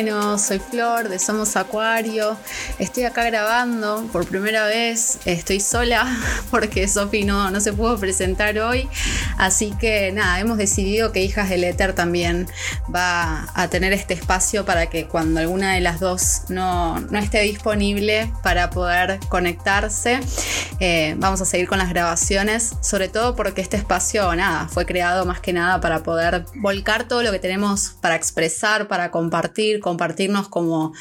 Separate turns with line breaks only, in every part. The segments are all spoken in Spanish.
Soy Flor de Somos Acuario. Estoy acá grabando por primera vez. Estoy sola porque Sofi no, no se pudo presentar hoy. Así que nada, hemos decidido que Hijas del Éter también va a tener este espacio para que cuando alguna de las dos no, no esté disponible para poder conectarse, eh, vamos a seguir con las grabaciones. Sobre todo porque este espacio, nada, fue creado más que nada para poder volcar todo lo que tenemos para expresar para compartir, compartirnos como,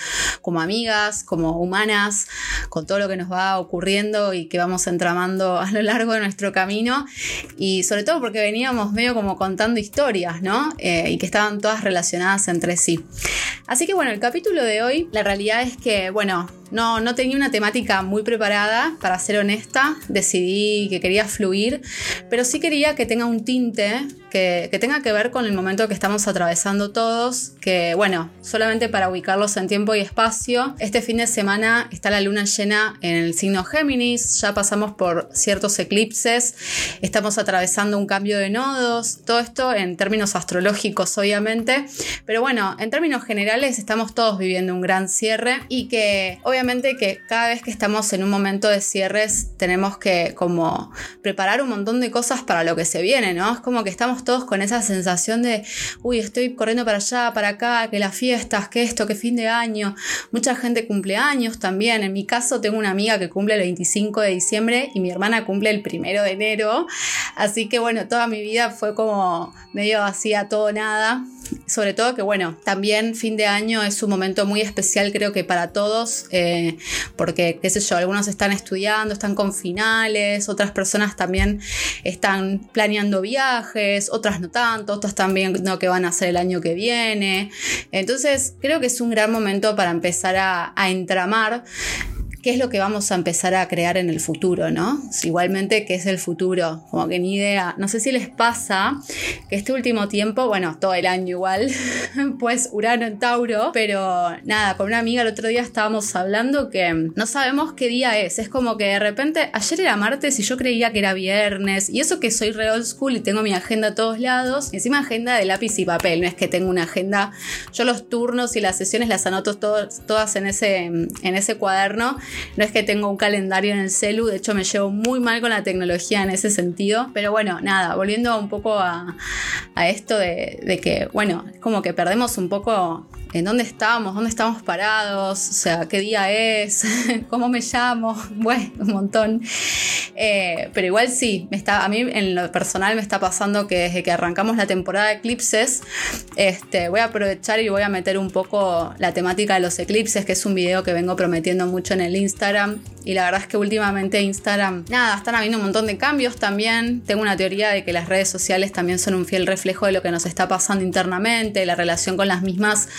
como amigas, como humanas, con todo lo que nos va ocurriendo y que vamos entramando a lo largo de nuestro camino. Y sobre todo porque veníamos medio como contando historias, ¿no? Eh, y que estaban todas relacionadas entre sí. Así que bueno, el capítulo de hoy, la realidad es que, bueno, no, no tenía una temática muy preparada, para ser honesta. Decidí que quería fluir, pero sí quería que tenga un tinte que, tenga que ver con el momento que estamos atravesando todos, que bueno, solamente para ubicarlos en tiempo y espacio, este fin de semana está la luna llena en el signo Géminis, ya pasamos por ciertos eclipses, estamos atravesando un cambio de nodos, todo esto en términos astrológicos obviamente, pero bueno, en términos generales estamos todos viviendo un gran cierre y que obviamente que cada vez que estamos en un momento de cierres tenemos que como preparar un montón de cosas para lo que se viene, ¿no? Es como que estamos todos con esa sensación de, uy, estoy corriendo para allá, para acá, que las fiestas, que esto, que fin de año. Mucha gente cumple años también. En mi caso tengo una amiga que cumple el 25 de diciembre y mi hermana cumple el primero de enero. Así que bueno, toda mi vida fue como medio así a todo nada. Sobre todo que bueno, también fin de año es un momento muy especial creo que para todos. Eh, porque, qué sé yo, algunos están estudiando, están con finales, otras personas también están planeando viajes, otras no tanto, otras también no que van a hacer el año que viene. Entonces, creo que es un gran momento para empezar a, a entramar qué es lo que vamos a empezar a crear en el futuro, ¿no? Igualmente, ¿qué es el futuro? Como que ni idea. No sé si les pasa que este último tiempo, bueno, todo el año igual, pues Urano en Tauro, pero nada, con una amiga el otro día estábamos hablando que no sabemos qué día es. Es como que de repente, ayer era martes y yo creía que era viernes, y eso que soy re old school y tengo mi agenda a todos lados, encima agenda de lápiz y papel, no es que tengo una agenda, yo los turnos y las sesiones las anoto todas en ese, en ese cuaderno no es que tengo un calendario en el celu, de hecho me llevo muy mal con la tecnología en ese sentido. Pero bueno, nada, volviendo un poco a, esto de, de, que, bueno, como que perdemos un poco en dónde estamos, dónde estamos parados, o sea, qué día es, cómo me llamo, bueno, un montón. Eh, pero igual sí, me está, a mí en lo personal me está pasando que desde que arrancamos la temporada de eclipses, este, voy a aprovechar y voy a meter un poco la temática de los eclipses, que es un video que vengo prometiendo mucho en el Instagram. Y la verdad es que últimamente Instagram, nada, están habiendo un montón de cambios también. Tengo una teoría de que las redes sociales también son un fiel reflejo de lo que nos está pasando internamente, la relación con las mismas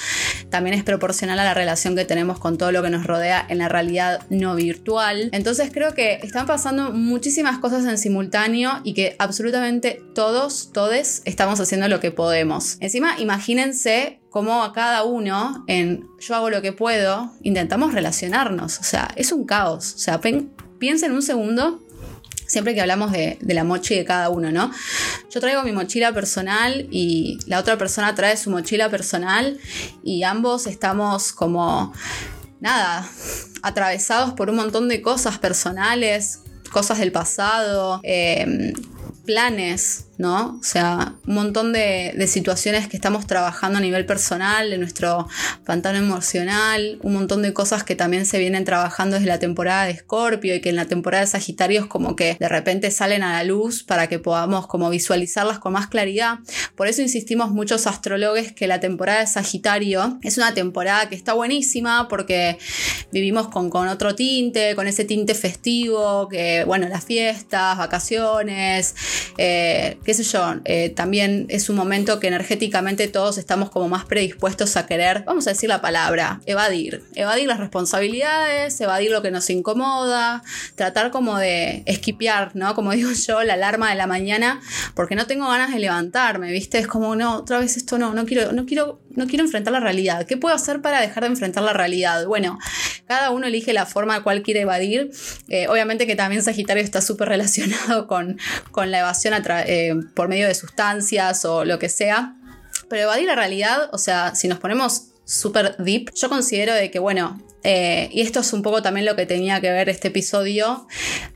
también es proporcional a la relación que tenemos con todo lo que nos rodea en la realidad no virtual. Entonces creo que están pasando muchísimas cosas en simultáneo y que absolutamente todos, todes, estamos haciendo lo que podemos. Encima, imagínense cómo a cada uno en yo hago lo que puedo, intentamos relacionarnos. O sea, es un caos. O sea, piensen un segundo siempre que hablamos de, la mochi de cada uno, ¿no? Yo traigo mi mochila personal y la otra persona trae su mochila personal y ambos estamos como, nada, atravesados por un montón de cosas personales, cosas del pasado, eh, planes, ¿no? O sea, un montón de, situaciones que estamos trabajando a nivel personal, en nuestro pantano emocional, un montón de cosas que también se vienen trabajando desde la temporada de Escorpio y que en la temporada de Sagitario es como que de repente salen a la luz para que podamos como visualizarlas con más claridad. Por eso insistimos muchos astrólogos que la temporada de Sagitario es una temporada que está buenísima porque vivimos con, con otro tinte, con ese tinte festivo, que bueno, las fiestas, vacaciones, eh, qué sé yo, eh, también es un momento que energéticamente todos estamos como más predispuestos a querer, vamos a decir la palabra, evadir, evadir las responsabilidades, evadir lo que nos incomoda, tratar como de esquipear, ¿no? Como digo yo, la alarma de la mañana, porque no tengo ganas de levantarme, ¿viste? Es como, no, otra vez esto no, no quiero, no quiero, no quiero enfrentar la realidad. ¿Qué puedo hacer para dejar de enfrentar la realidad? Bueno, cada uno elige la forma cual quiere evadir. Eh, obviamente que también Sagitario está súper relacionado con, con la evasión eh, por medio de sustancias o lo que sea. Pero evadir la realidad, o sea, si nos ponemos súper deep, yo considero de que, bueno, eh, y esto es un poco también lo que tenía que ver este episodio,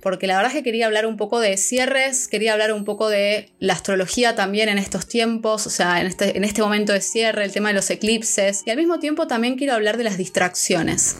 porque la verdad es que quería hablar un poco de cierres, quería hablar un poco de la astrología también en estos tiempos, o sea, en este, en este momento de cierre, el tema de los eclipses, y al mismo tiempo también quiero hablar de las distracciones.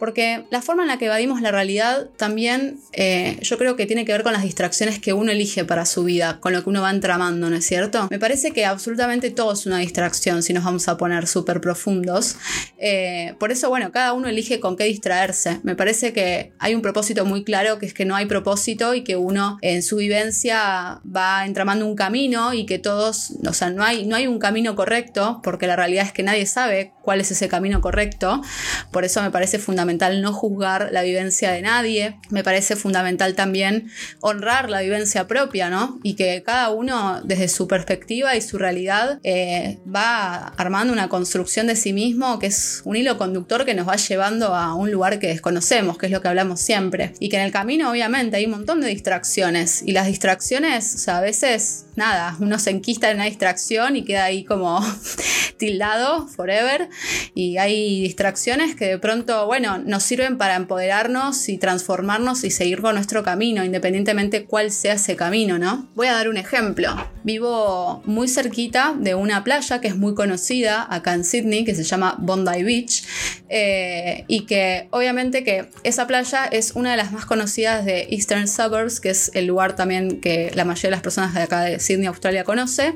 Porque la forma en la que evadimos la realidad también eh, yo creo que tiene que ver con las distracciones que uno elige para su vida, con lo que uno va entramando, ¿no es cierto? Me parece que absolutamente todo es una distracción si nos vamos a poner súper profundos. Eh, por eso, bueno, cada uno elige con qué distraerse. Me parece que hay un propósito muy claro, que es que no hay propósito y que uno en su vivencia va entramando un camino y que todos, o sea, no hay, no hay un camino correcto, porque la realidad es que nadie sabe cuál es ese camino correcto. Por eso me parece fundamental no juzgar la vivencia de nadie. Me parece fundamental también honrar la vivencia propia, ¿no? Y que cada uno desde su perspectiva y su realidad eh, va armando una construcción de sí mismo que es un hilo conductor que nos va llevando a un lugar que desconocemos, que es lo que hablamos siempre. Y que en el camino obviamente hay un montón de distracciones. Y las distracciones, o sea, a veces nada, uno se enquista en una distracción y queda ahí como tildado forever y hay distracciones que de pronto, bueno, nos sirven para empoderarnos y transformarnos y seguir con nuestro camino, independientemente cuál sea ese camino, ¿no? Voy a dar un ejemplo. Vivo muy cerquita de una playa que es muy conocida acá en Sydney, que se llama Bondi Beach, eh, y que obviamente que esa playa es una de las más conocidas de Eastern Suburbs, que es el lugar también que la mayoría de las personas de acá de Sydney, Australia conoce,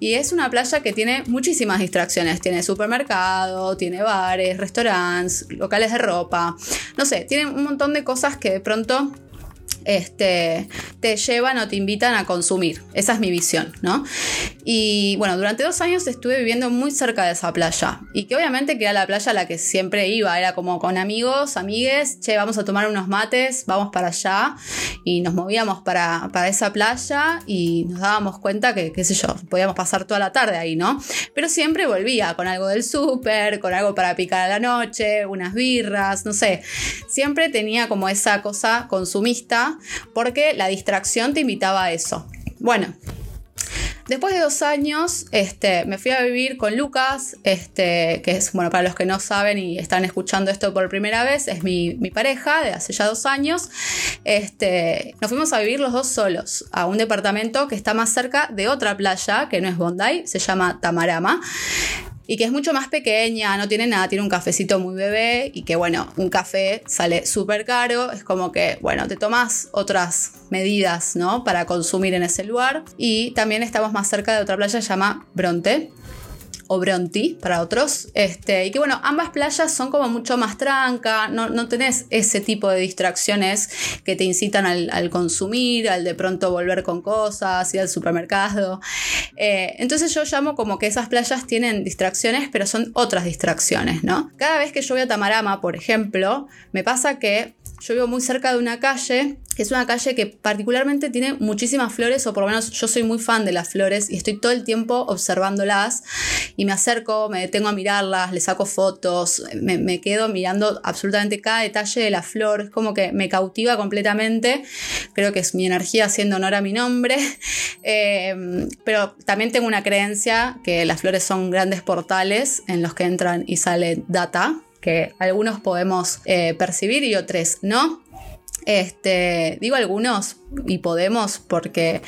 y es una playa que tiene muchísimas distracciones, tiene tiene bares, restaurantes, locales de ropa, no sé, tiene un montón de cosas que de pronto este, te llevan o te invitan a consumir. Esa es mi visión, ¿no? Y bueno, durante dos años estuve viviendo muy cerca de esa playa. Y que obviamente que era la playa a la que siempre iba. Era como con amigos, amigues, che, vamos a tomar unos mates, vamos para allá. Y nos movíamos para, para esa playa y nos dábamos cuenta que, qué sé yo, podíamos pasar toda la tarde ahí, ¿no? Pero siempre volvía con algo del súper, con algo para picar a la noche, unas birras, no sé. Siempre tenía como esa cosa consumista porque la distracción te invitaba a eso. Bueno, Después de dos años, este, me fui a vivir con Lucas, este, que es, bueno, para los que no saben y están escuchando esto por primera vez, es mi, pareja de hace ya dos años. Este, nos fuimos a vivir los dos solos a un departamento que está más cerca de otra playa, que no es Bondi, se llama Tamarama y que es mucho más pequeña, no tiene nada, tiene un cafecito muy bebé y que bueno, un café sale súper caro, es como que bueno, te tomas otras medidas, ¿no? Para consumir en ese lugar y también estamos más cerca de otra playa se llama Bronte o Bronte para otros. Este, y que bueno, ambas playas son como mucho más tranca, no, no tenés ese tipo de distracciones que te incitan al, consumir, al de pronto volver con cosas, ir al supermercado. Eh, entonces yo llamo como que esas playas tienen distracciones, pero son otras distracciones, ¿no? Cada vez que yo voy a Tamarama, por ejemplo, me pasa que yo vivo muy cerca de una calle, es una calle que particularmente tiene muchísimas flores, o por lo menos yo soy muy fan de las flores y estoy todo el tiempo observándolas y me acerco, me detengo a mirarlas, le saco fotos, me, quedo mirando absolutamente cada detalle de la flor, es como que me cautiva completamente, creo que es mi energía haciendo honor a mi nombre, eh, pero también tengo una creencia que las flores son grandes portales en los que entran y sale data, que algunos podemos eh, percibir y otros no. Este, digo algunos y podemos porque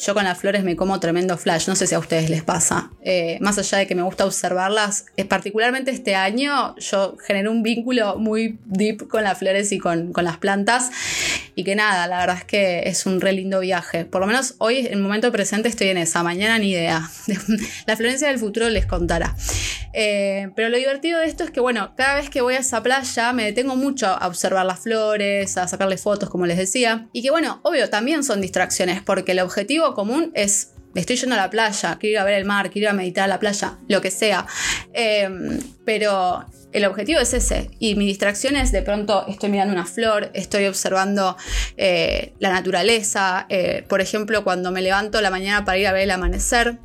yo con las flores me como tremendo flash, no sé si a ustedes les pasa. Eh, más allá de que me gusta observarlas, eh, particularmente este año yo generé un vínculo muy deep con las flores y con, con, las plantas y que nada, la verdad es que es un re lindo viaje. Por lo menos hoy, en el momento presente, estoy en esa, mañana ni idea. la Florencia del futuro les contará. Eh, pero lo divertido de esto es que, bueno, cada vez que voy a esa playa me detengo mucho a observar las flores, a sacarle fotos, como les decía. Y que, bueno, obvio, también son distracciones, porque el objetivo común es estoy yendo a la playa, quiero ir a ver el mar, quiero ir a meditar a la playa, lo que sea. Em, pero el objetivo es ese. Y mi distracción es de pronto estoy mirando una flor, estoy observando eh, la naturaleza. Eh, por ejemplo, cuando me levanto la mañana para ir a ver el amanecer,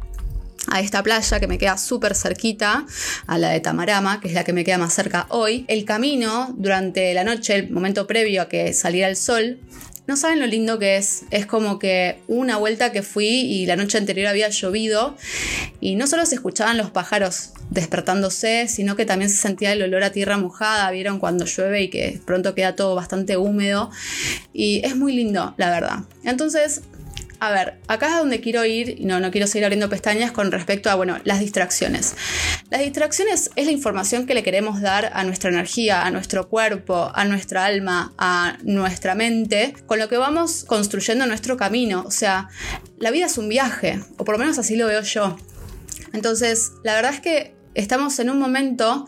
a esta playa que me queda súper cerquita, a la de Tamarama, que es la que me queda más cerca hoy. El camino durante la noche, el momento previo a que saliera el sol, no saben lo lindo que es. Es como que una vuelta que fui y la noche anterior había llovido y no solo se escuchaban los pájaros despertándose, sino que también se sentía el olor a tierra mojada, vieron cuando llueve y que pronto queda todo bastante húmedo y es muy lindo, la verdad. Entonces, a ver, acá es donde quiero ir, y no, no quiero seguir abriendo pestañas con respecto a, bueno, las distracciones. Las distracciones es la información que le queremos dar a nuestra energía, a nuestro cuerpo, a nuestra alma, a nuestra mente, con lo que vamos construyendo nuestro camino. O sea, la vida es un viaje, o por lo menos así lo veo yo. Entonces, la verdad es que estamos en un momento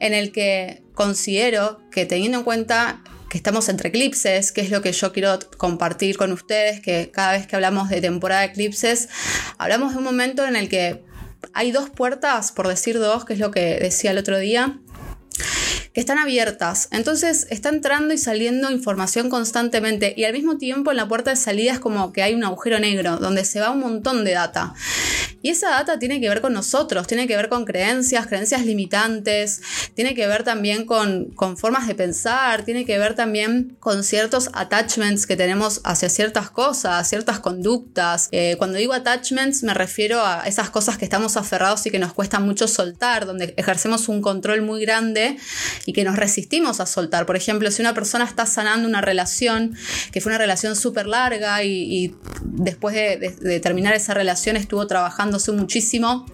en el que considero que teniendo en cuenta que estamos entre eclipses, que es lo que yo quiero compartir con ustedes, que cada vez que hablamos de temporada de eclipses, hablamos de un momento en el que hay dos puertas, por decir dos, que es lo que decía el otro día, están abiertas. Entonces está entrando y saliendo información constantemente y al mismo tiempo en la puerta de salida es como que hay un agujero negro donde se va un montón de data. Y esa data tiene que ver con nosotros, tiene que ver con creencias, creencias limitantes, tiene que ver también con, formas de pensar, tiene que ver también con ciertos attachments que tenemos hacia ciertas cosas, ciertas conductas. Eh, cuando digo attachments me refiero a esas cosas que estamos aferrados y que nos cuesta mucho soltar, donde ejercemos un control muy grande que nos resistimos a soltar. Por ejemplo, si una persona está sanando una relación, que fue una relación súper larga y, después de terminar esa relación estuvo trabajando muchísimo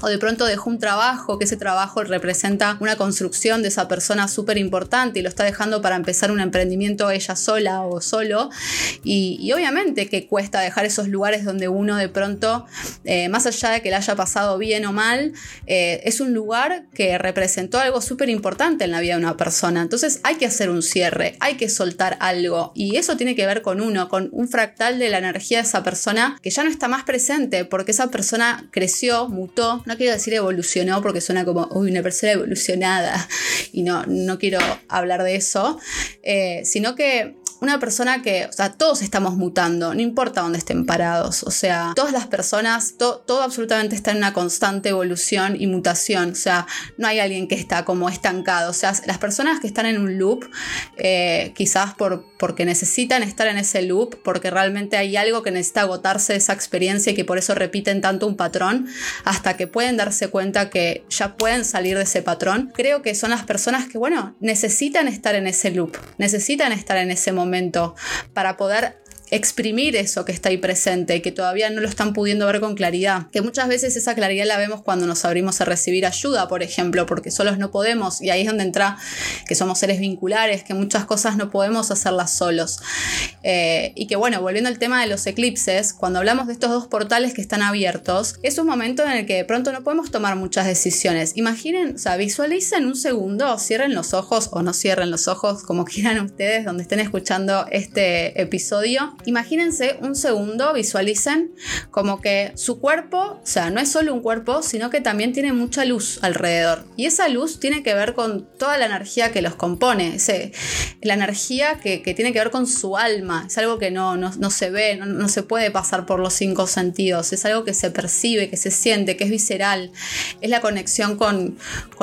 o de pronto dejó un trabajo, que ese trabajo representa una construcción de esa persona súper importante y lo está dejando para empezar un emprendimiento ella sola o solo. Y, obviamente que cuesta dejar esos lugares donde uno de pronto, eh, más allá de que le haya pasado bien o mal, eh, es un lugar que representó algo súper importante en la vida de una persona. Entonces hay que hacer un cierre, hay que soltar algo y eso tiene que ver con uno, con un fractal de la energía de esa persona que ya no está más presente porque esa persona creció, mutó, no quiero decir evolucionó porque suena como, uy, una persona evolucionada y no, no quiero hablar de eso, eh, sino que una persona que, o sea, todos estamos mutando, no importa dónde estén parados, o sea, todas las personas, todo absolutamente está en una constante evolución y mutación, o sea, no hay alguien que está como estancado, o sea, las personas que están en un loop, eh, quizás por, porque necesitan estar en ese loop, porque realmente hay algo que necesita agotarse de esa experiencia y que por eso repiten tanto un patrón, hasta que pueden darse cuenta que ya pueden salir de ese patrón, creo que son las personas que, bueno, necesitan estar en ese loop, necesitan estar en ese momento para poder exprimir eso que está ahí presente y que todavía no lo están pudiendo ver con claridad. Que muchas veces esa claridad la vemos cuando nos abrimos a recibir ayuda, por ejemplo, porque solos no podemos y ahí es donde entra que somos seres vinculares, que muchas cosas no podemos hacerlas solos. Eh, y que bueno, volviendo al tema de los eclipses, cuando hablamos de estos dos portales que están abiertos, es un momento en el que de pronto no podemos tomar muchas decisiones. Imaginen, o sea, visualicen un segundo, cierren los ojos o no cierren los ojos, como quieran ustedes, donde estén escuchando este episodio Imagínense un segundo, visualicen como que su cuerpo, o sea, no es solo un cuerpo, sino que también tiene mucha luz alrededor. Y esa luz tiene que ver con toda la energía que los compone, la energía que, tiene que ver con su alma. Es algo que no, se ve, no, se puede pasar por los cinco sentidos. Es algo que se percibe, que se siente, que es visceral. Es la conexión con,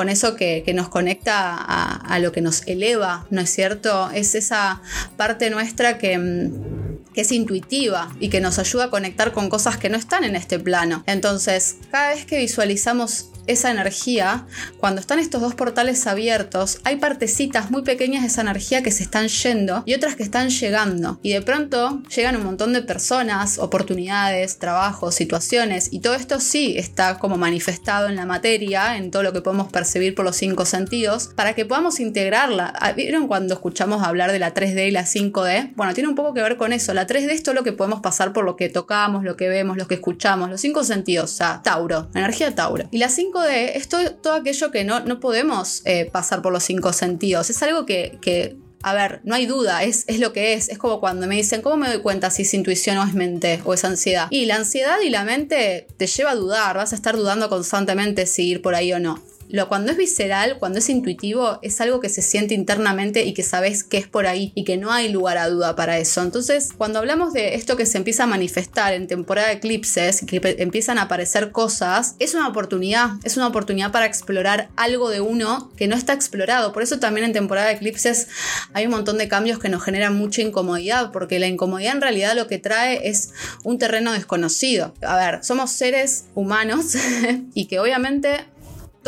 eso que, nos conecta a, a lo que nos eleva, ¿no es cierto? Es esa parte nuestra que mm, que es intuitiva y que nos ayuda a conectar con cosas que no están en este plano. Entonces, cada vez que visualizamos esa energía, cuando están estos dos portales abiertos, hay partecitas muy pequeñas de esa energía que se están yendo y otras que están llegando. Y de pronto llegan un montón de personas, oportunidades, trabajos, situaciones, y todo esto sí está como manifestado en la materia, en todo lo que podemos percibir por los cinco sentidos, para que podamos integrarla. Ah, ¿Vieron cuando escuchamos hablar de la 3D y la 5D? Bueno, tiene un poco que ver con eso. 3D es todo lo que podemos pasar por lo que tocamos, lo que vemos, lo que escuchamos, los cinco sentidos, o sea, Tauro, energía Tauro. Y la 5 de esto todo aquello que no, no podemos eh, pasar por los cinco sentidos. Es algo que, a ver, no hay duda, es, es, lo que es. Es como cuando me dicen, ¿cómo me doy cuenta si es intuición o es mente o es ansiedad? Y la ansiedad y la mente te lleva a dudar, vas a estar dudando constantemente si ir por ahí o no. Lo, cuando es visceral, cuando es intuitivo, es algo que se siente internamente y que sabes que es por ahí y que no hay lugar a duda para eso. Entonces, cuando hablamos de esto que se empieza a manifestar en temporada de eclipses, que empiezan a aparecer cosas, es una oportunidad, es una oportunidad para explorar algo de uno que no está explorado. Por eso también en temporada de eclipses hay un montón de cambios que nos generan mucha incomodidad, porque la incomodidad en realidad lo que trae es un terreno desconocido. A ver, somos seres humanos y que obviamente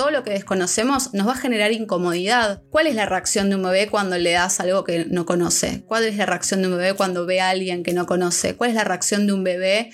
todo lo que desconocemos nos va a generar incomodidad. ¿Cuál es la reacción de un bebé cuando le das algo que no conoce? ¿Cuál es la reacción de un bebé cuando ve a alguien que no conoce? ¿Cuál es la reacción de un bebé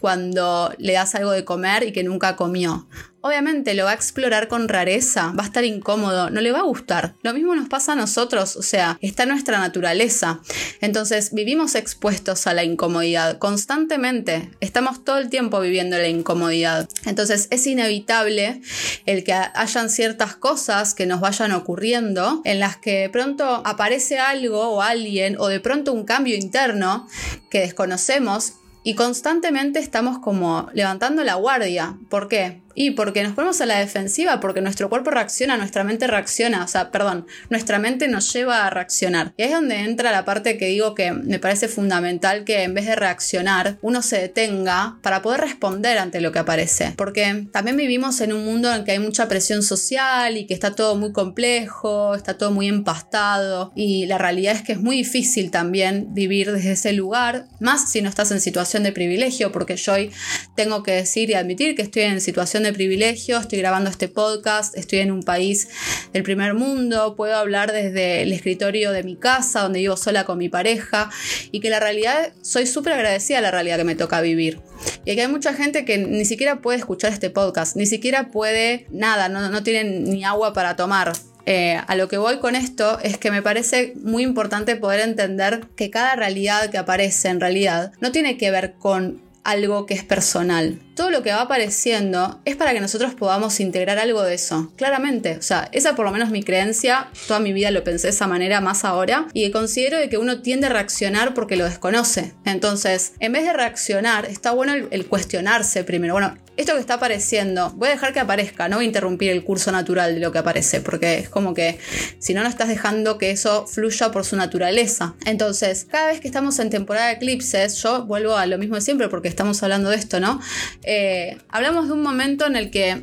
cuando le das algo de comer y que nunca comió? Obviamente lo va a explorar con rareza, va a estar incómodo, no le va a gustar. Lo mismo nos pasa a nosotros, o sea, está nuestra naturaleza. Entonces vivimos expuestos a la incomodidad constantemente, estamos todo el tiempo viviendo la incomodidad. Entonces es inevitable el que hayan ciertas cosas que nos vayan ocurriendo en las que de pronto aparece algo o alguien o de pronto un cambio interno que desconocemos y constantemente estamos como levantando la guardia. ¿Por qué? Y porque nos ponemos a la defensiva, porque nuestro cuerpo reacciona, nuestra mente reacciona, o sea, perdón, nuestra mente nos lleva a reaccionar. Y es donde entra la parte que digo que me parece fundamental que en vez de reaccionar, uno se detenga para poder responder ante lo que aparece. Porque también vivimos en un mundo en que hay mucha presión social y que está todo muy complejo, está todo muy empastado y la realidad es que es muy difícil también vivir desde ese lugar, más si no estás en situación de privilegio, porque yo hoy tengo que decir y admitir que estoy en situación de privilegio, estoy grabando este podcast, estoy en un país del primer mundo, puedo hablar desde el escritorio de mi casa, donde vivo sola con mi pareja, y que la realidad, soy súper agradecida a la realidad que me toca vivir. Y aquí hay mucha gente que ni siquiera puede escuchar este podcast, ni siquiera puede nada, no, no tienen ni agua para tomar. Eh, a lo que voy con esto es que me parece muy importante poder entender que cada realidad que aparece en realidad no tiene que ver con algo que es personal, todo lo que va apareciendo es para que nosotros podamos integrar algo de eso, claramente. O sea, esa por lo menos mi creencia, toda mi vida lo pensé de esa manera más ahora, y considero de que uno tiende a reaccionar porque lo desconoce. Entonces, en vez de reaccionar, está bueno el, cuestionarse primero. Bueno, esto que está apareciendo, voy a dejar que aparezca, no voy a interrumpir el curso natural de lo que aparece, porque es como que si no, no estás dejando que eso fluya por su naturaleza. Entonces, cada vez que estamos en temporada de eclipses, yo vuelvo a lo mismo de siempre porque estamos hablando de esto, ¿no? Eh, hablamos de un momento en el que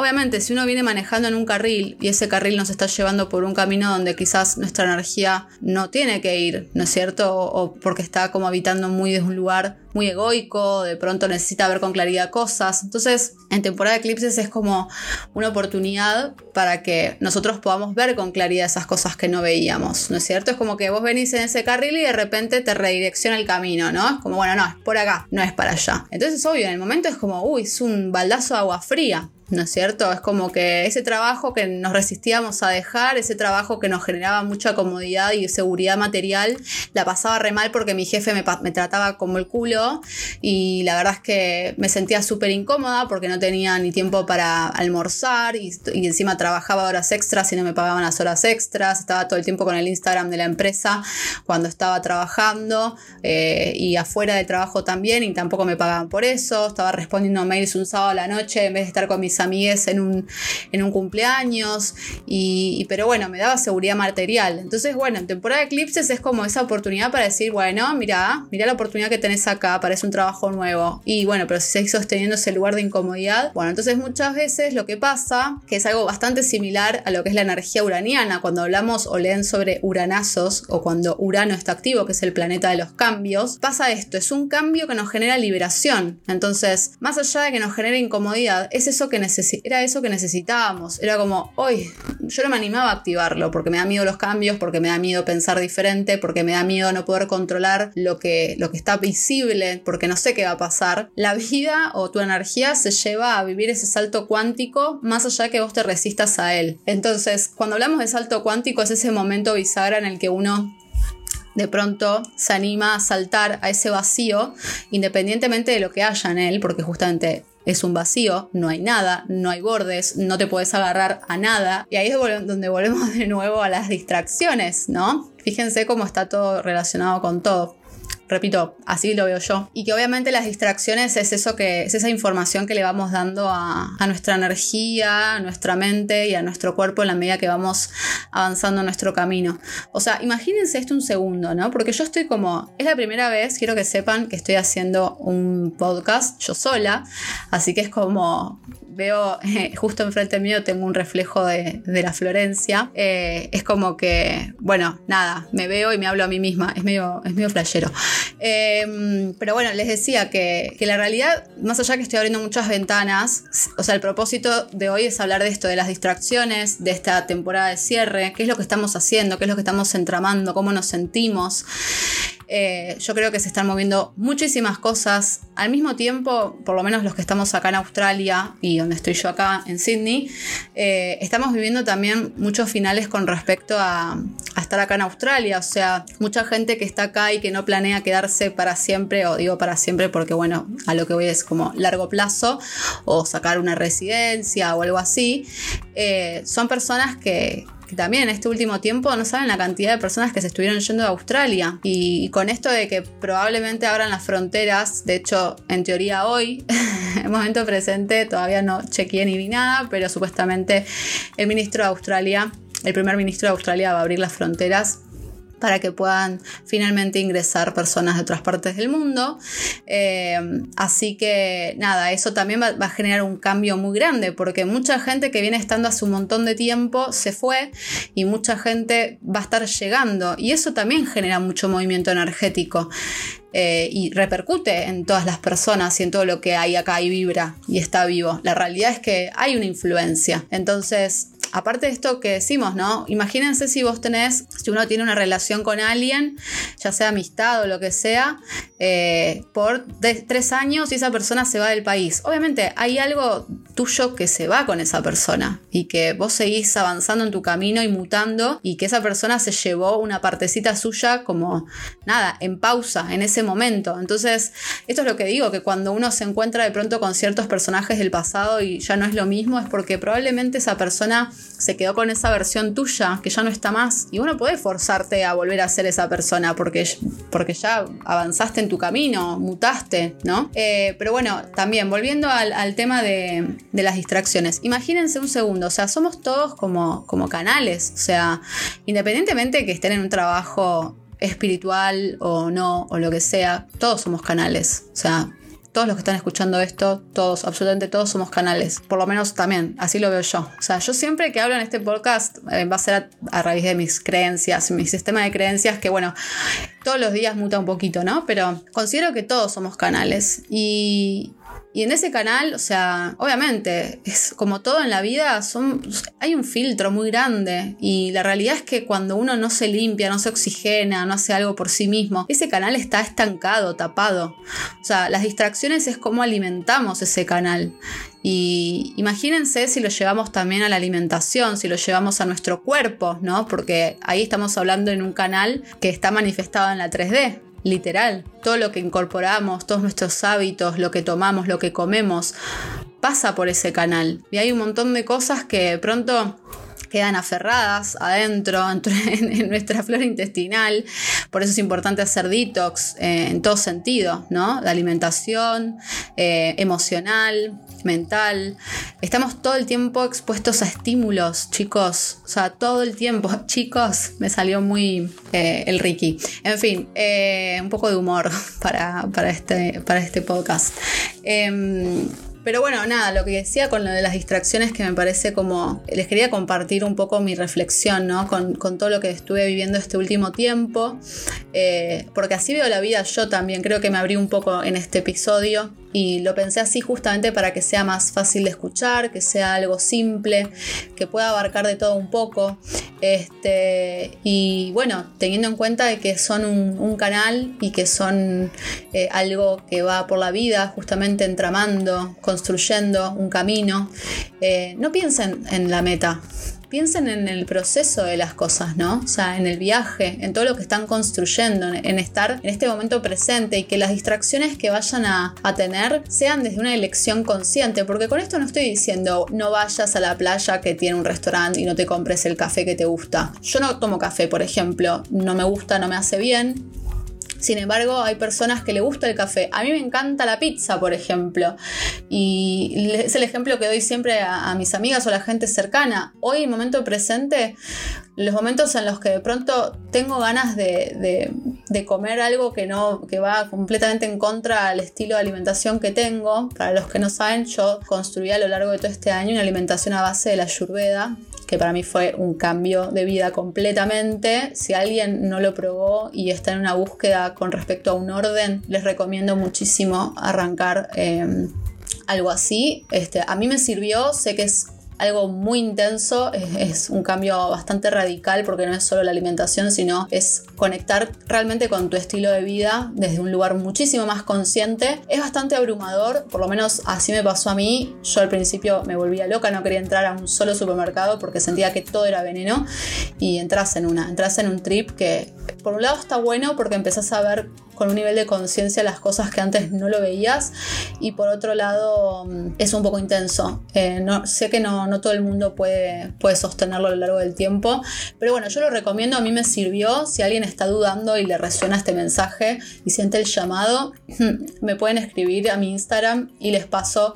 Obviamente, si uno viene manejando en un carril y ese carril nos está llevando por un camino donde quizás nuestra energía no tiene que ir, ¿no es cierto? O, porque está como habitando muy desde un lugar muy egoico, de pronto necesita ver con claridad cosas. Entonces, en temporada de eclipses es como una oportunidad para que nosotros podamos ver con claridad esas cosas que no veíamos, ¿no es cierto? Es como que vos venís en ese carril y de repente te redirecciona el camino, ¿no? Es como, bueno, no, es por acá, no es para allá. Entonces, obvio, en el momento es como, uy, es un baldazo de agua fría. ¿No es cierto? Es como que ese trabajo que nos resistíamos a dejar, ese trabajo que nos generaba mucha comodidad y seguridad material, la pasaba re mal porque mi jefe me, trataba como el culo y la verdad es que me sentía súper incómoda porque no tenía ni tiempo para almorzar y, encima trabajaba horas extras y no me pagaban las horas extras, estaba todo el tiempo con el Instagram de la empresa cuando estaba trabajando eh, y afuera de trabajo también y tampoco me pagaban por eso, estaba respondiendo mails un sábado a la noche en vez de estar con mis amigues en un, en un cumpleaños, y, pero bueno, me daba seguridad material. Entonces, bueno, en temporada de eclipses es como esa oportunidad para decir, bueno, mira, mira la oportunidad que tenés acá, parece un trabajo nuevo. Y bueno, pero si seguís sosteniendo ese lugar de incomodidad, bueno, entonces muchas veces lo que pasa, que es algo bastante similar a lo que es la energía uraniana, cuando hablamos o leen sobre uranazos o cuando Urano está activo, que es el planeta de los cambios, pasa esto, es un cambio que nos genera liberación. Entonces, más allá de que nos genere incomodidad, es eso que era eso que necesitábamos. Era como, hoy, yo no me animaba a activarlo porque me da miedo los cambios, porque me da miedo pensar diferente, porque me da miedo no poder controlar lo que, lo que está visible, porque no sé qué va a pasar. La vida o tu energía se lleva a vivir ese salto cuántico más allá que vos te resistas a él. Entonces, cuando hablamos de salto cuántico es ese momento bisagra en el que uno de pronto se anima a saltar a ese vacío, independientemente de lo que haya en él, porque justamente es un vacío, no hay nada, no hay bordes, no te puedes agarrar a nada. Y ahí es donde volvemos de nuevo a las distracciones, ¿no? Fíjense cómo está todo relacionado con todo. Repito, así lo veo yo. Y que obviamente las distracciones es eso que es esa información que le vamos dando a, a nuestra energía, a nuestra mente y a nuestro cuerpo en la medida que vamos avanzando en nuestro camino. O sea, imagínense esto un segundo, ¿no? Porque yo estoy como, es la primera vez, quiero que sepan que estoy haciendo un podcast yo sola, así que es como veo justo enfrente mío tengo un reflejo de, la Florencia. Eh, es como que, bueno, nada, me veo y me hablo a mí misma. Es medio, es medio flashero. Em, pero bueno, les decía que, que, la realidad, más allá que estoy abriendo muchas ventanas, o sea, el propósito de hoy es hablar de esto, de las distracciones, de esta temporada de cierre, qué es lo que estamos haciendo, qué es lo que estamos entramando, cómo nos sentimos. Eh, yo creo que se están moviendo muchísimas cosas al mismo tiempo, por lo menos los que estamos acá en Australia y donde estoy yo acá en Sydney, eh, estamos viviendo también muchos finales con respecto a, estar acá en Australia. O sea, mucha gente que está acá y que no planea quedarse para siempre, o digo para siempre porque, bueno, a lo que voy es como largo plazo, o sacar una residencia o algo así, eh, son personas que, que también en este último tiempo no saben la cantidad de personas que se estuvieron yendo a Australia. Y, con esto de que probablemente abran las fronteras, de hecho, en teoría hoy, en momento presente, todavía no chequeé ni vi nada, pero supuestamente el ministro de Australia, el primer ministro de Australia va a abrir las fronteras para que puedan finalmente ingresar personas de otras partes del mundo. Eh, así que nada, eso también va, a generar un cambio muy grande porque mucha gente que viene estando hace un montón de tiempo se fue y mucha gente va a estar llegando y eso también genera mucho movimiento energético. Eh, y repercute en todas las personas y en todo lo que hay acá y vibra y está vivo. La realidad es que hay una influencia. Entonces, aparte de esto que decimos, ¿no? Imagínense si vos tenés, si uno tiene una relación con alguien, ya sea amistad o lo que sea, eh, por tres años y esa persona se va del país. Obviamente hay algo tuyo que se va con esa persona y que vos seguís avanzando en tu camino y mutando y que esa persona se llevó una partecita suya como nada, en pausa en ese momento. Entonces, esto es lo que digo, que cuando uno se encuentra de pronto con ciertos personajes del pasado y ya no es lo mismo, es porque probablemente esa persona se quedó con esa versión tuya que ya no está más. Y uno puede forzarte a volver a ser esa persona porque, porque ya avanzaste en tu camino, mutaste, ¿no? Eh, pero bueno, también volviendo al, tema de, las distracciones. Imagínense un segundo, o sea, somos todos como, como canales, o sea, independientemente de que estén en un trabajo espiritual o no, o lo que sea, todos somos canales. O sea, todos los que están escuchando esto, todos, absolutamente todos somos canales. Por lo menos también, así lo veo yo. O sea, yo siempre que hablo en este podcast eh, va a ser a, raíz de mis creencias, mi sistema de creencias que, bueno, todos los días muta un poquito, ¿no? Pero considero que todos somos canales. Y, y en ese canal, o sea, obviamente, es como todo en la vida, son, hay un filtro muy grande y la realidad es que cuando uno no se limpia, no se oxigena, no hace algo por sí mismo, ese canal está estancado, tapado. O sea, las distracciones es como alimentamos ese canal. Y imagínense si lo llevamos también a la alimentación, si lo llevamos a nuestro cuerpo, ¿no? Porque ahí estamos hablando en un canal que está manifestado en la 3D literal. Todo lo que incorporamos, todos nuestros hábitos, lo que tomamos, lo que comemos, pasa por ese canal. Y hay un montón de cosas que de pronto quedan aferradas adentro en nuestra flora intestinal. Por eso es importante hacer detox eh, en todo sentido, ¿no? De alimentación, eh, emocional, mental. Estamos todo el tiempo expuestos a estímulos, chicos. O sea, todo el tiempo. Chicos, me salió muy eh, el Ricky. En fin, un poco de humor para, para, este, para este podcast. Em, pero bueno, nada, lo que decía con lo de las distracciones que me parece como, les quería compartir un poco mi reflexión, ¿no? Con, todo lo que estuve viviendo este último tiempo, eh, porque así veo la vida yo también, creo que me abrí un poco en este episodio y lo pensé así justamente para que sea más fácil de escuchar, que sea algo simple, que pueda abarcar de todo un poco. Este, y bueno, teniendo en cuenta de que son un, canal y que son eh, algo que va por la vida, justamente entramando, construyendo un camino, eh, no piensen en la meta, piensen en el proceso de las cosas, ¿no? O sea, en el viaje, en todo lo que están construyendo, en estar en este momento presente y que las distracciones que vayan a, tener sean desde una elección consciente, porque con esto no estoy diciendo no vayas a la playa que tiene un restaurante y no te compres el café que te gusta. Yo no tomo café, por ejemplo, no me gusta, no me hace bien, Sin embargo, hay personas que le gusta el café. A mí me encanta la pizza, por ejemplo. Y es el ejemplo que doy siempre a, mis amigas o a la gente cercana. Hoy, en momento presente, los momentos en los que de pronto tengo ganas de, comer algo que no que va completamente en contra al estilo de alimentación que tengo. Para los que no saben, yo construí a lo largo de todo este año una alimentación a base de la ayurveda, que para mí fue un cambio de vida completamente. Si alguien no lo probó y está en una búsqueda con respecto a un orden, les recomiendo muchísimo arrancar eh, algo así. Este, a mí me sirvió, sé que es algo muy intenso, es, un cambio bastante radical porque no es solo la alimentación, sino es conectar realmente con tu estilo de vida desde un lugar muchísimo más consciente. Es bastante abrumador, por lo menos así me pasó a mí. Yo al principio me volvía loca, no quería entrar a un solo supermercado porque sentía que todo era veneno y entras en una, entras en un trip que por un lado está bueno porque empezás a ver con un nivel de conciencia las cosas que antes no lo veías y por otro lado mm, es un poco intenso. Eh, no, sé que no, todo el mundo puede, puede sostenerlo a lo largo del tiempo, pero bueno, yo lo recomiendo, a mí me sirvió, si alguien está dudando y le resuena este mensaje y siente el llamado, me pueden escribir a mi Instagram y les paso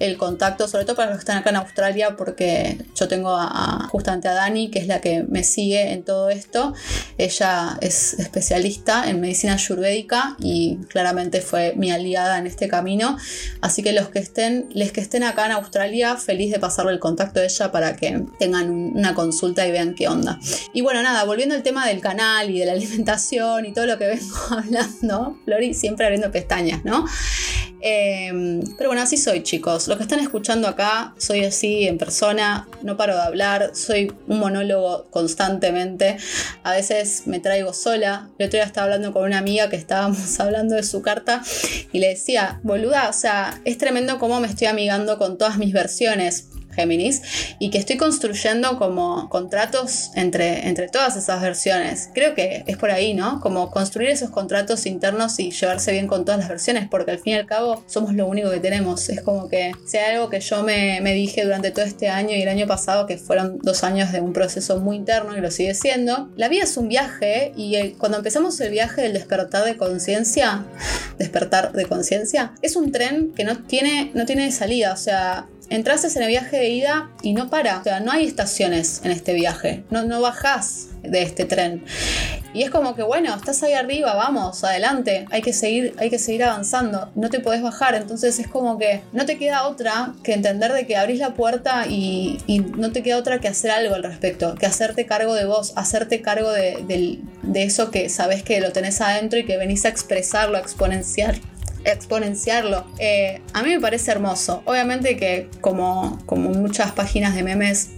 el contacto, sobre todo para los que están acá en Australia, porque yo tengo a, justamente a Dani, que es la que me sigue en todo esto. Ella es especialista en medicina ayurvédica y claramente fue mi aliada en este camino. Así que los que estén, les que estén acá en Australia, feliz de pasarle el contacto de ella para que tengan una consulta y vean qué onda. Y bueno, nada, volviendo al tema del canal y de la alimentación y todo lo que vengo hablando, Flori siempre abriendo pestañas, ¿no? Em, pero bueno, así soy, chicos. Los que están escuchando acá, soy así en persona, no paro de hablar, soy un monólogo constantemente. A veces me traigo sola. El otro día estaba hablando con una amiga que estábamos hablando de su carta y le decía, boluda, o sea, es tremendo cómo me estoy amigando con todas mis versiones. Géminis y que estoy construyendo como contratos entre, entre todas esas versiones. Creo que es por ahí, ¿no? Como construir esos contratos internos y llevarse bien con todas las versiones, porque al fin y al cabo somos lo único que tenemos. Es como que sea algo que yo me, me dije durante todo este año y el año pasado, que fueron dos años de un proceso muy interno y lo sigue siendo. La vida es un viaje y cuando empezamos el viaje del despertar de conciencia, despertar de conciencia, es un tren que no tiene, no tiene salida, o sea, entraste en el viaje de ida y no para. O sea, no hay estaciones en este viaje. No, no bajás de este tren. Y es como que, bueno, estás ahí arriba, vamos, adelante, hay que seguir, hay que seguir avanzando, no te podés bajar, entonces es como que no te queda otra que entender de que abrís la puerta y, no te queda otra que hacer algo al respecto, que hacerte cargo de vos, hacerte cargo de, eso que sabes que lo tenés adentro y que venís a expresarlo, a exponenciar exponenciarlo. Eh, a mí me parece hermoso. Obviamente que como, como muchas páginas de memes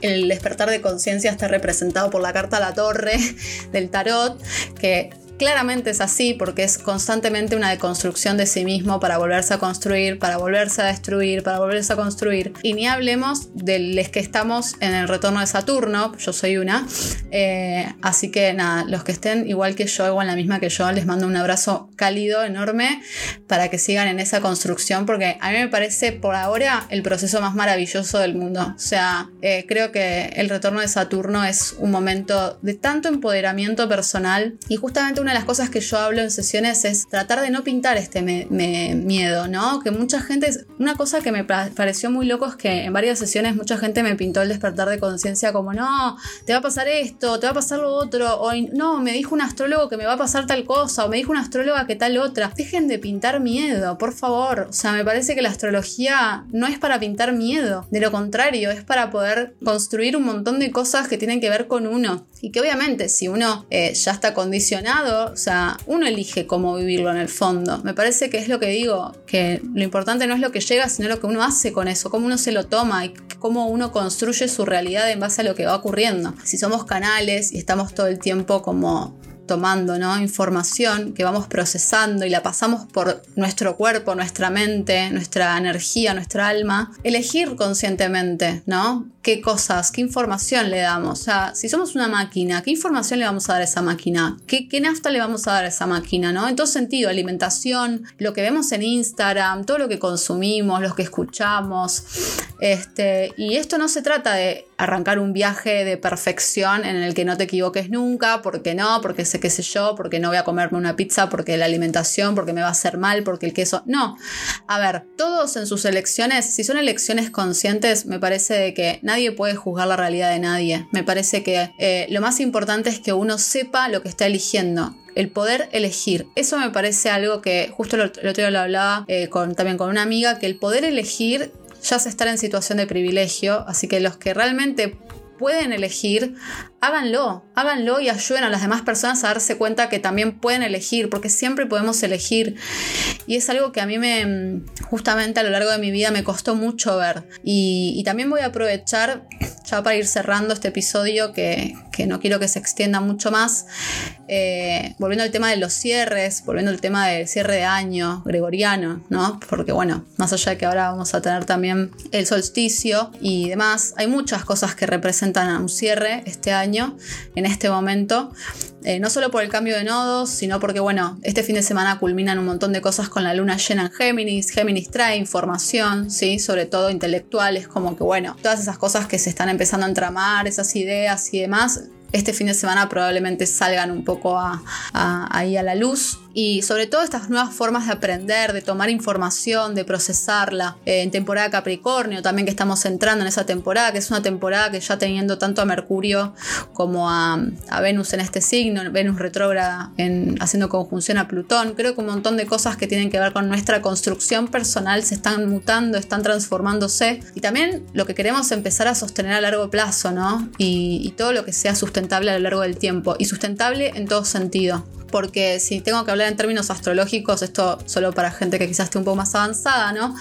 el despertar de conciencia está representado por la carta a la torre del tarot, que Claramente es así porque es constantemente una deconstrucción de sí mismo para volverse a construir, para volverse a destruir, para volverse a construir. Y ni hablemos de los que estamos en el retorno de Saturno, yo soy una. Eh, así que nada, los que estén igual que yo, igual la misma que yo, les mando un abrazo cálido, enorme, para que sigan en esa construcción porque a mí me parece por ahora el proceso más maravilloso del mundo. O sea, eh, creo que el retorno de Saturno es un momento de tanto empoderamiento personal y justamente una de las cosas que yo hablo en sesiones es tratar de no pintar este miedo, ¿no? Que mucha gente, una cosa que me pareció muy loco es que en varias sesiones mucha gente me pintó el despertar de conciencia como, no, te va a pasar esto, te va a pasar lo otro, o no, me dijo un astrólogo que me va a pasar tal cosa, o me dijo una astróloga que tal otra. Dejen de pintar miedo, por favor. O sea, me parece que la astrología no es para pintar miedo, de lo contrario, es para poder construir un montón de cosas que tienen que ver con uno. Y que obviamente si uno eh, ya está condicionado, o sea, uno elige cómo vivirlo en el fondo. Me parece que es lo que digo, que lo importante no es lo que llega, sino lo que uno hace con eso, cómo uno se lo toma y cómo uno construye su realidad en base a lo que va ocurriendo. Si somos canales y estamos todo el tiempo como tomando ¿no? información que vamos procesando y la pasamos por nuestro cuerpo, nuestra mente, nuestra energía, nuestra alma, elegir conscientemente, ¿no? Qué cosas, qué información le damos. O sea, si somos una máquina, ¿qué información le vamos a dar a esa máquina? ¿Qué, qué nafta le vamos a dar a esa máquina? ¿no? En todo sentido, alimentación, lo que vemos en Instagram, todo lo que consumimos, lo que escuchamos. Este, y esto no se trata de arrancar un viaje de perfección en el que no te equivoques nunca, porque no, porque sé qué sé yo, porque no voy a comerme una pizza, porque la alimentación, porque me va a hacer mal, porque el queso. No. A ver, todos en sus elecciones, si son elecciones conscientes, me parece de que nadie puede juzgar la realidad de nadie. Me parece que eh, lo más importante es que uno sepa lo que está eligiendo el poder elegir. Eso me parece algo que justo el otro día lo hablaba eh, también con una amiga, que el poder elegir ya se estar en situación de privilegio, así que los que realmente pueden elegir, háganlo, háganlo y ayuden a las demás personas a darse cuenta que también pueden elegir, porque siempre podemos elegir. Y es algo que a mí me, justamente a lo largo de mi vida me costó mucho ver. Y, también voy a aprovechar, ya para ir cerrando este episodio, que, no quiero que se extienda mucho más, eh, volviendo al tema de los cierres, volviendo al tema del cierre de año gregoriano, ¿no? Porque bueno, más allá de que ahora vamos a tener también el solsticio y demás, hay muchas cosas que representan un cierre este año, en este momento. Eh, no solo por el cambio de nodos, sino porque, bueno, este fin de semana culminan un montón de cosas con la luna llena en Géminis. Géminis trae información, ¿sí? Sobre todo intelectuales, como que, bueno, todas esas cosas que se están empezando a entramar, esas ideas y demás, este fin de semana probablemente salgan un poco ahí a la luz y sobre todo estas nuevas formas de aprender, de tomar información, de procesarla. Eh, en temporada Capricornio también que estamos entrando en esa temporada, que es una temporada que ya teniendo tanto a Mercurio como a, Venus en este signo, Venus retrógrada en, haciendo conjunción a Plutón, creo que un montón de cosas que tienen que ver con nuestra construcción personal se están mutando, están transformándose y también lo que queremos empezar a sostener a largo plazo, ¿no? Y, y todo lo que sea sustentable a lo largo del tiempo y sustentable en todo sentido porque si tengo que hablar en términos astrológicos, esto solo para gente que quizás esté un poco más avanzada, ¿no?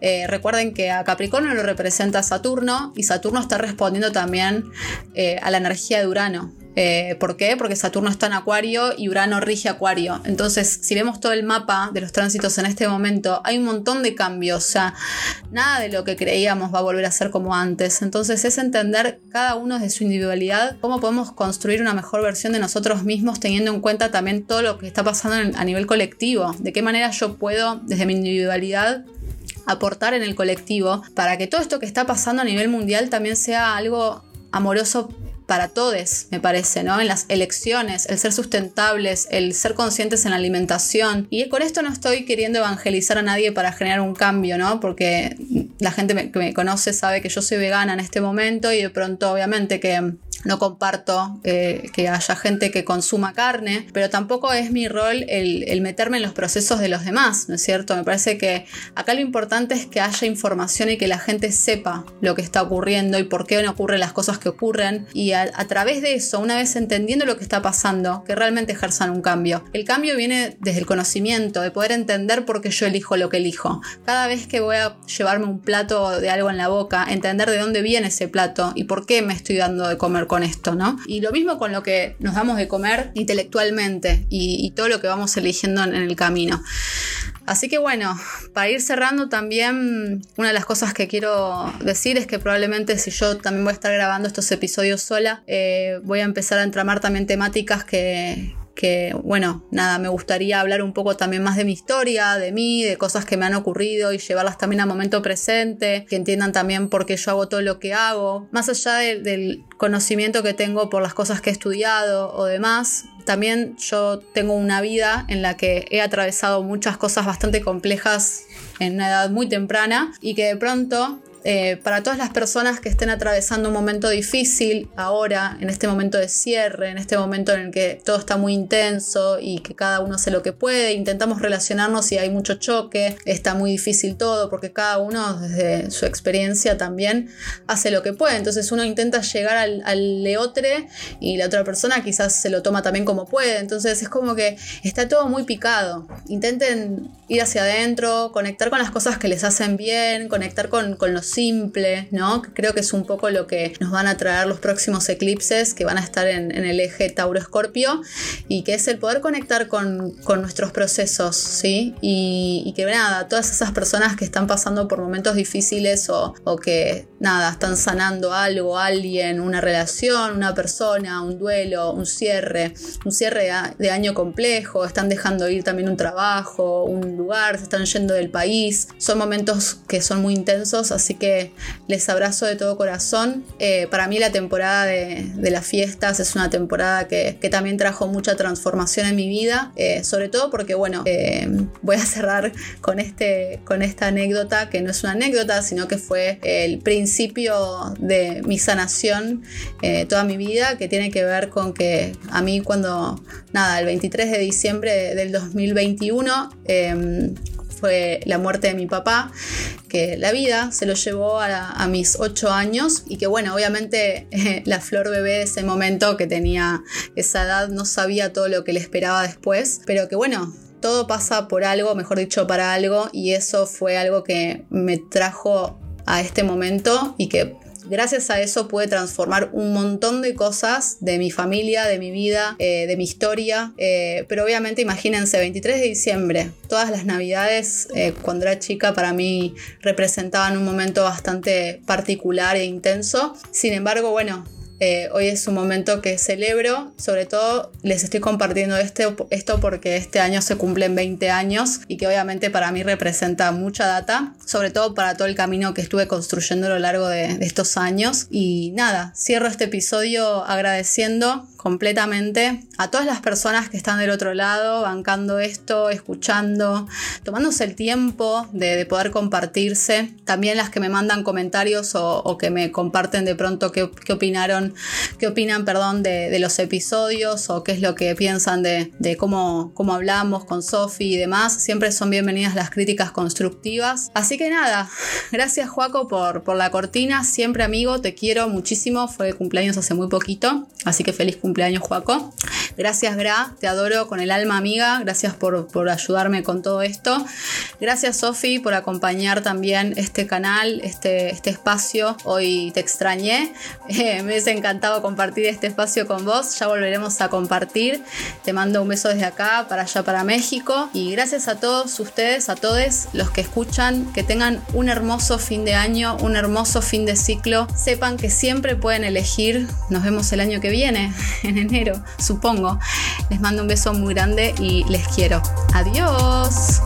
Eh, recuerden que a Capricornio lo representa Saturno y Saturno está respondiendo también eh, a la energía de Urano. Eh, ¿Por qué? Porque Saturno está en Acuario y Urano rige Acuario. Entonces, si vemos todo el mapa de los tránsitos en este momento, hay un montón de cambios. O sea, nada de lo que creíamos va a volver a ser como antes. Entonces, es entender cada uno de su individualidad, cómo podemos construir una mejor versión de nosotros mismos, teniendo en cuenta también todo lo que está pasando a nivel colectivo. De qué manera yo puedo, desde mi individualidad, aportar en el colectivo para que todo esto que está pasando a nivel mundial también sea algo amoroso para todos, me parece, ¿no? En las elecciones, el ser sustentables, el ser conscientes en la alimentación. Y con esto no estoy queriendo evangelizar a nadie para generar un cambio, ¿no? Porque la gente que me conoce sabe que yo soy vegana en este momento y de pronto, obviamente, que no comparto eh, que haya gente que consuma carne, pero tampoco es mi rol el, meterme en los procesos de los demás, ¿no es cierto? Me parece que acá lo importante es que haya información y que la gente sepa lo que está ocurriendo y por qué no ocurren las cosas que ocurren y a, través de eso, una vez entendiendo lo que está pasando, que realmente ejerzan un cambio. El cambio viene desde el conocimiento, de poder entender por qué yo elijo lo que elijo. Cada vez que voy a llevarme un plato de algo en la boca, entender de dónde viene ese plato y por qué me estoy dando de comer con esto, ¿no? Y lo mismo con lo que nos damos de comer intelectualmente y, todo lo que vamos eligiendo en, el camino. Así que bueno, para ir cerrando también, una de las cosas que quiero decir es que probablemente si yo también voy a estar grabando estos episodios sola, eh, voy a empezar a entramar también temáticas que, que, bueno, nada, me gustaría hablar un poco también más de mi historia, de mí, de cosas que me han ocurrido y llevarlas también al momento presente, que entiendan también por qué yo hago todo lo que hago, más allá del conocimiento que tengo por las cosas que he estudiado o demás. También yo tengo una vida en la que he atravesado muchas cosas bastante complejas en una edad muy temprana y que de pronto eh, para todas las personas que estén atravesando un momento difícil ahora, en este momento de cierre, en este momento en el que todo está muy intenso y que cada uno hace lo que puede, intentamos relacionarnos y hay mucho choque, está muy difícil todo porque cada uno desde su experiencia también hace lo que puede. Entonces uno intenta llegar al, al leotre y la otra persona quizás se lo toma también como puede. Entonces es como que está todo muy picado. Intenten ir hacia adentro, conectar con las cosas que les hacen bien, conectar con, con los simple, ¿no? Creo que es un poco lo que nos van a traer los próximos eclipses que van a estar en, el eje Tauro-Escorpio y que es el poder conectar con, nuestros procesos, ¿sí? Y, que nada, todas esas personas que están pasando por momentos difíciles o, o que nada, están sanando algo, alguien, una relación, una persona, un duelo, un cierre, un cierre de año complejo, están dejando ir también un trabajo, un lugar, se están yendo del país. Son momentos que son muy intensos, así que les abrazo de todo corazón. Eh, para mí la temporada de, las fiestas es una temporada que, también trajo mucha transformación en mi vida, eh, sobre todo porque, bueno, eh, voy a cerrar con, este, con esta anécdota, que no es una anécdota, sino que fue el principio de mi sanación toda mi vida, que tiene que ver con que a mí cuando, nada, el 23 de diciembre del 2021, fue la muerte de mi papá, que la vida se lo llevó a, mis ocho años y que bueno, obviamente la flor bebé de ese momento que tenía esa edad no sabía todo lo que le esperaba después, pero que bueno, todo pasa por algo, mejor dicho, para algo y eso fue algo que me trajo a este momento y que gracias a eso pude transformar un montón de cosas de mi familia, de mi vida, eh, de mi historia. Eh, pero obviamente imagínense, 23 de diciembre, todas las navidades eh, cuando era chica para mí representaban un momento bastante particular e intenso. Sin embargo, bueno, eh, hoy es un momento que celebro, sobre todo les estoy compartiendo este, esto porque este año se cumplen 20 años y que obviamente para mí representa mucha data, sobre todo para todo el camino que estuve construyendo a lo largo de, de estos años. Y nada, cierro este episodio agradeciendo completamente a todas las personas que están del otro lado, bancando esto, escuchando, tomándose el tiempo de, poder compartirse. También las que me mandan comentarios o, que me comparten de pronto qué, opinaron, qué opinan, perdón, de, los episodios o qué es lo que piensan de, cómo, cómo hablamos con Sofi y demás. Siempre son bienvenidas las críticas constructivas. Así que nada, gracias Juaco por, por la cortina. Siempre amigo, te quiero muchísimo. Fue cumpleaños hace muy poquito. Así que feliz cumpleaños cumpleaños, Juaco. Gracias, Gra, te adoro con el alma amiga. Gracias por, ayudarme con todo esto. Gracias, Sofi, por acompañar también este canal, este, este espacio. Hoy te extrañé. Eh, me hubiese encantado compartir este espacio con vos. Ya volveremos a compartir. Te mando un beso desde acá, para allá, para México. Y gracias a todos ustedes, a todos los que escuchan, que tengan un hermoso fin de año, un hermoso fin de ciclo. Sepan que siempre pueden elegir. Nos vemos el año que viene. en enero, supongo. Les mando un beso muy grande y les quiero. Adiós.